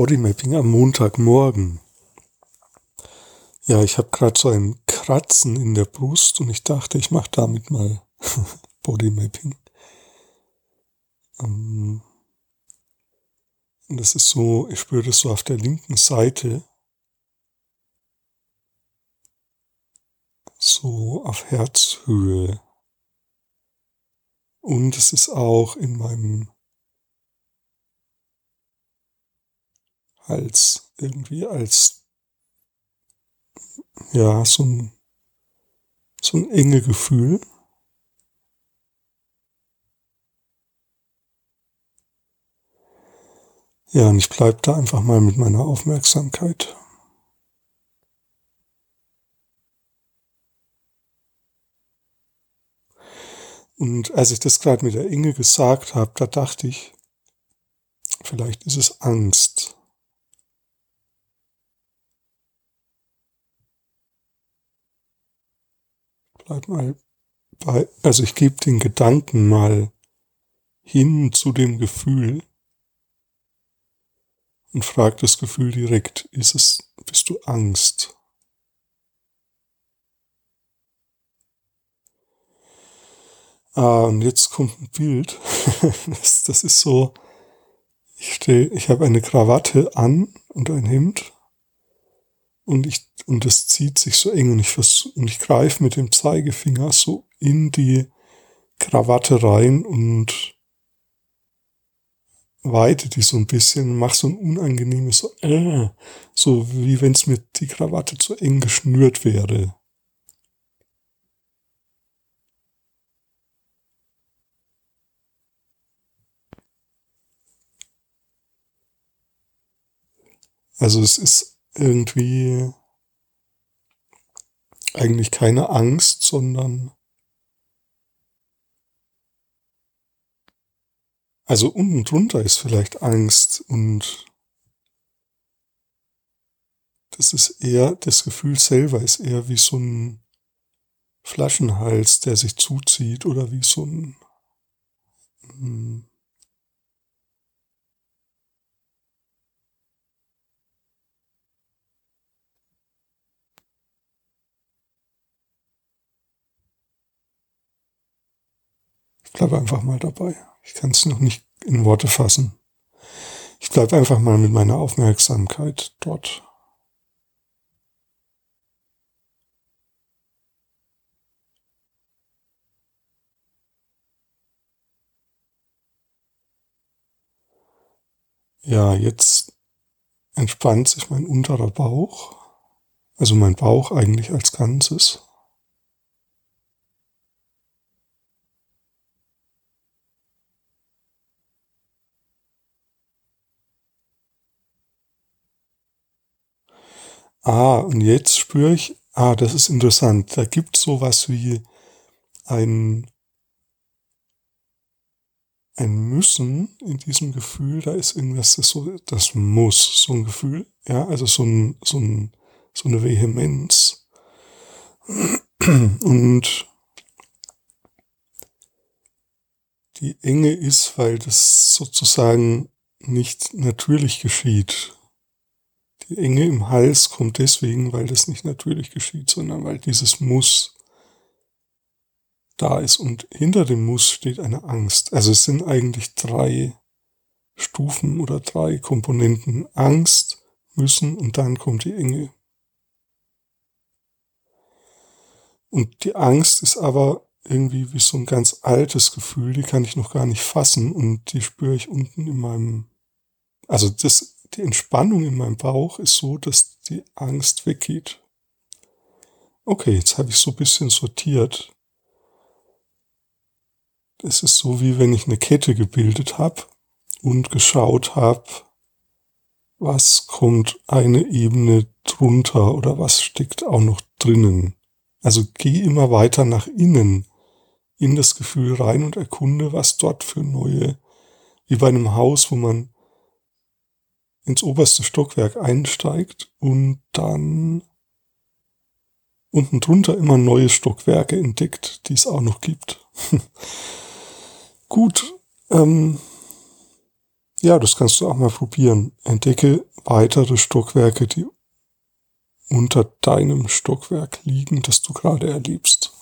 Bodymapping am Montagmorgen. Ja, ich habe gerade so ein Kratzen in der Brust und ich dachte, ich mache damit mal Bodymapping. Ähm, und das ist so, ich spüre das so auf der linken Seite. So auf Herzhöhe. Und es ist auch in meinem Hals irgendwie als ja so ein so ein enge Gefühl. Ja, und ich bleib da einfach mal mit meiner Aufmerksamkeit. Und als ich das gerade mit der Inge gesagt habe, da dachte ich, vielleicht ist es Angst. Bleib mal bei, also ich gebe den Gedanken mal hin zu dem Gefühl und frag das Gefühl direkt, ist es, bist du Angst? Ah, und jetzt kommt ein Bild. das, das ist so, ich stehe, ich habe eine Krawatte an und ein Hemd und ich und es zieht sich so eng und ich ich greife mit dem Zeigefinger so in die Krawatte rein und weite die so ein bisschen, mach so ein unangenehmes so, äh, so wie wenn es mir die Krawatte zu eng geschnürt wäre. Also es ist irgendwie eigentlich keine Angst, sondern also unten drunter ist vielleicht Angst und das ist eher, das Gefühl selber ist eher wie so ein Flaschenhals, der sich zuzieht oder wie so ein, Ich bleibe einfach mal dabei. Ich kann es noch nicht in Worte fassen. Ich bleibe einfach mal mit meiner Aufmerksamkeit dort. Ja, jetzt entspannt sich mein unterer Bauch, also mein Bauch eigentlich als Ganzes. Ah, und jetzt spüre ich, ah, das ist interessant. Da gibt sowas wie ein, ein Müssen in diesem Gefühl. Da ist irgendwas, das so, das muss, so ein Gefühl. Ja, also so ein, so ein, so eine Vehemenz. Und die Enge ist, weil das sozusagen nicht natürlich geschieht. Die Enge im Hals kommt deswegen, weil das nicht natürlich geschieht, sondern weil dieses Muss da ist. Und hinter dem Muss steht eine Angst. Also es sind eigentlich drei Stufen oder drei Komponenten. Angst, Müssen und dann kommt die Enge. Und die Angst ist aber irgendwie wie so ein ganz altes Gefühl, die kann ich noch gar nicht fassen und die spüre ich unten in meinem, also das die Entspannung in meinem Bauch ist so, dass die Angst weggeht. Okay, jetzt habe ich so ein bisschen sortiert. Es ist so, wie wenn ich eine Kette gebildet habe und geschaut habe, was kommt eine Ebene drunter oder was steckt auch noch drinnen. Also geh immer weiter nach innen in das Gefühl rein und erkunde, was dort für neue, wie bei einem Haus, wo man ins oberste Stockwerk einsteigt und dann unten drunter immer neue Stockwerke entdeckt, die es auch noch gibt. Gut, ähm, Ja, das kannst du auch mal probieren. Entdecke weitere Stockwerke, die unter deinem Stockwerk liegen, das du gerade erlebst.